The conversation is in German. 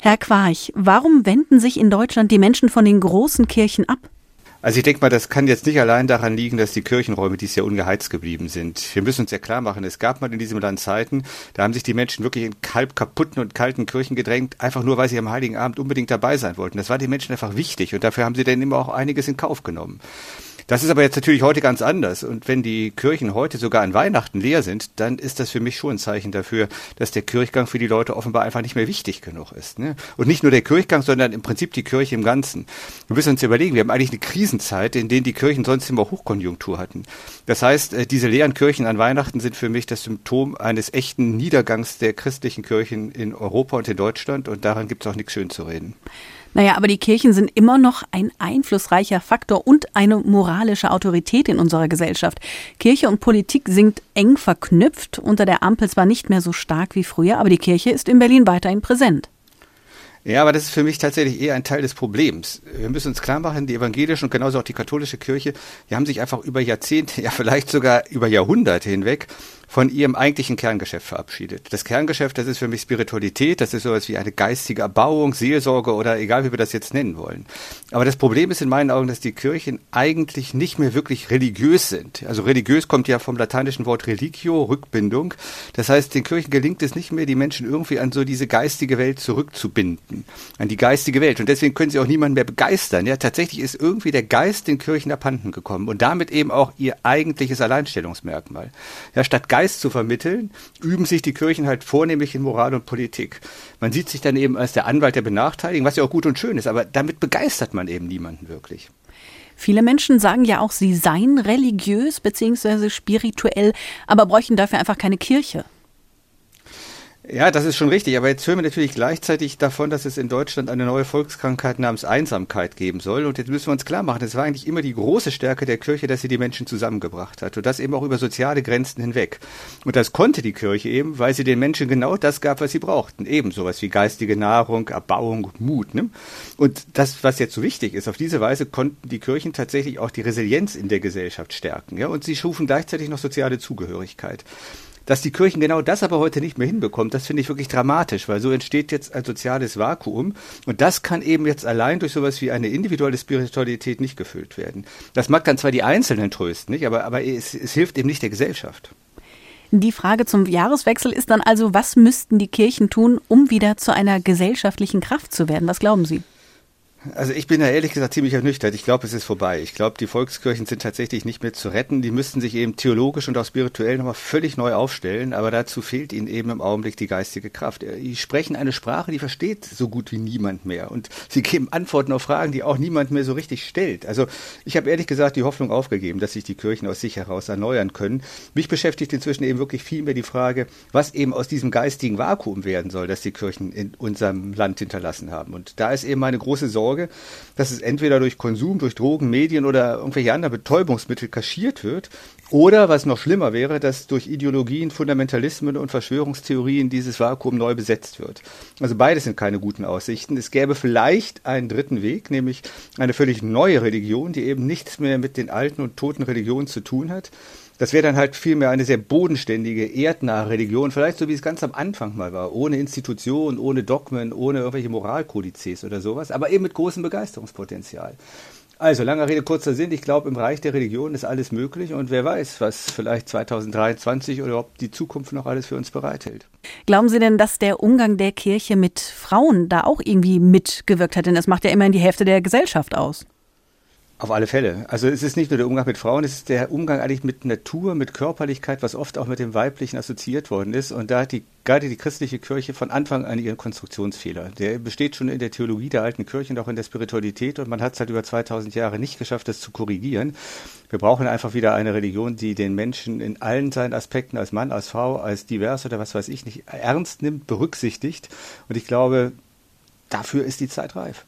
Herr Quarch, warum wenden sich in Deutschland die Menschen von den großen Kirchen ab? Also ich denke mal, das kann jetzt nicht allein daran liegen, dass die Kirchenräume dies Jahr ungeheizt geblieben sind. Wir müssen uns ja klar machen, es gab mal in diesem Land Zeiten, da haben sich die Menschen wirklich in halb kaputten und kalten Kirchen gedrängt, einfach nur, weil sie am Heiligen Abend unbedingt dabei sein wollten. Das war den Menschen einfach wichtig und dafür haben sie dann immer auch einiges in Kauf genommen. Das ist aber jetzt natürlich heute ganz anders. Und wenn die Kirchen heute sogar an Weihnachten leer sind, dann ist das für mich schon ein Zeichen dafür, dass der Kirchgang für die Leute offenbar einfach nicht mehr wichtig genug ist. Ne? Und nicht nur der Kirchgang, sondern im Prinzip die Kirche im Ganzen. Wir müssen uns überlegen, wir haben eigentlich eine Krisenzeit, in der die Kirchen sonst immer Hochkonjunktur hatten. Das heißt, äh, diese leeren Kirchen an Weihnachten sind für mich das Symptom eines echten Niedergangs der christlichen Kirchen in Europa und in Deutschland. Und daran gibt es auch nichts schön zu reden. Naja, aber die Kirchen sind immer noch ein einflussreicher Faktor und eine moralische Autorität in unserer Gesellschaft. Kirche und Politik sind eng verknüpft, unter der Ampel zwar nicht mehr so stark wie früher, aber die Kirche ist in Berlin weiterhin präsent. Ja, aber das ist für mich tatsächlich eher ein Teil des Problems. Wir müssen uns klar machen, die evangelische und genauso auch die katholische Kirche, die haben sich einfach über Jahrzehnte, ja vielleicht sogar über Jahrhunderte hinweg von ihrem eigentlichen Kerngeschäft verabschiedet. Das Kerngeschäft, das ist für mich Spiritualität, das ist sowas wie eine geistige Erbauung, Seelsorge oder egal wie wir das jetzt nennen wollen. Aber das Problem ist in meinen Augen, dass die Kirchen eigentlich nicht mehr wirklich religiös sind. Also religiös kommt ja vom lateinischen Wort religio, Rückbindung. Das heißt, den Kirchen gelingt es nicht mehr, die Menschen irgendwie an so diese geistige Welt zurückzubinden, an die geistige Welt. Und deswegen können sie auch niemanden mehr begeistern. Ja, tatsächlich ist irgendwie der Geist den Kirchen abhanden gekommen und damit eben auch ihr eigentliches Alleinstellungsmerkmal. Ja, statt Geist Geist zu vermitteln, üben sich die Kirchen halt vornehmlich in Moral und Politik. Man sieht sich dann eben als der Anwalt der Benachteiligten, was ja auch gut und schön ist, aber damit begeistert man eben niemanden wirklich. Viele Menschen sagen ja auch, sie seien religiös bzw. spirituell, aber bräuchten dafür einfach keine Kirche. Ja, das ist schon richtig. Aber jetzt hören wir natürlich gleichzeitig davon, dass es in Deutschland eine neue Volkskrankheit namens Einsamkeit geben soll. Und jetzt müssen wir uns klar machen, es war eigentlich immer die große Stärke der Kirche, dass sie die Menschen zusammengebracht hat. Und das eben auch über soziale Grenzen hinweg. Und das konnte die Kirche eben, weil sie den Menschen genau das gab, was sie brauchten. Eben sowas wie geistige Nahrung, Erbauung, Mut. Ne? Und das, was jetzt so wichtig ist, auf diese Weise konnten die Kirchen tatsächlich auch die Resilienz in der Gesellschaft stärken. Ja? Und sie schufen gleichzeitig noch soziale Zugehörigkeit. Dass die Kirchen genau das aber heute nicht mehr hinbekommt, das finde ich wirklich dramatisch, weil so entsteht jetzt ein soziales Vakuum und das kann eben jetzt allein durch sowas wie eine individuelle Spiritualität nicht gefüllt werden. Das mag dann zwar die Einzelnen trösten, nicht? aber, aber es, es hilft eben nicht der Gesellschaft. Die Frage zum Jahreswechsel ist dann also, was müssten die Kirchen tun, um wieder zu einer gesellschaftlichen Kraft zu werden? Was glauben Sie? Also ich bin da ehrlich gesagt ziemlich ernüchtert. Ich glaube, es ist vorbei. Ich glaube, die Volkskirchen sind tatsächlich nicht mehr zu retten. Die müssten sich eben theologisch und auch spirituell nochmal völlig neu aufstellen. Aber dazu fehlt ihnen eben im Augenblick die geistige Kraft. Die sprechen eine Sprache, die versteht so gut wie niemand mehr. Und sie geben Antworten auf Fragen, die auch niemand mehr so richtig stellt. Also ich habe ehrlich gesagt die Hoffnung aufgegeben, dass sich die Kirchen aus sich heraus erneuern können. Mich beschäftigt inzwischen eben wirklich viel mehr die Frage, was eben aus diesem geistigen Vakuum werden soll, das die Kirchen in unserem Land hinterlassen haben. Und da ist eben meine große Sorge, Sorge, dass es entweder durch Konsum, durch Drogen, Medien oder irgendwelche anderen Betäubungsmittel kaschiert wird oder, was noch schlimmer wäre, dass durch Ideologien, Fundamentalismen und Verschwörungstheorien dieses Vakuum neu besetzt wird. Also beides sind keine guten Aussichten. Es gäbe vielleicht einen dritten Weg, nämlich eine völlig neue Religion, die eben nichts mehr mit den alten und toten Religionen zu tun hat das wäre dann halt vielmehr eine sehr bodenständige, erdnahe Religion, vielleicht so wie es ganz am Anfang mal war, ohne Institutionen, ohne Dogmen, ohne irgendwelche Moralkodizes oder sowas, aber eben mit großem Begeisterungspotenzial. Also, langer Rede, kurzer Sinn. Ich glaube, im Reich der Religion ist alles möglich und wer weiß, was vielleicht 2023 oder ob die Zukunft noch alles für uns bereithält. Glauben Sie denn, dass der Umgang der Kirche mit Frauen da auch irgendwie mitgewirkt hat? Denn das macht ja immerhin die Hälfte der Gesellschaft aus. Auf alle Fälle. Also es ist nicht nur der Umgang mit Frauen, es ist der Umgang eigentlich mit Natur, mit Körperlichkeit, was oft auch mit dem Weiblichen assoziiert worden ist. Und da hat die, gerade die christliche Kirche von Anfang an ihren Konstruktionsfehler. Der besteht schon in der Theologie der alten Kirche und auch in der Spiritualität und man hat es halt über 2000 Jahre nicht geschafft, das zu korrigieren. Wir brauchen einfach wieder eine Religion, die den Menschen in allen seinen Aspekten als Mann, als Frau, als divers oder was weiß ich nicht ernst nimmt, berücksichtigt. Und ich glaube, dafür ist die Zeit reif.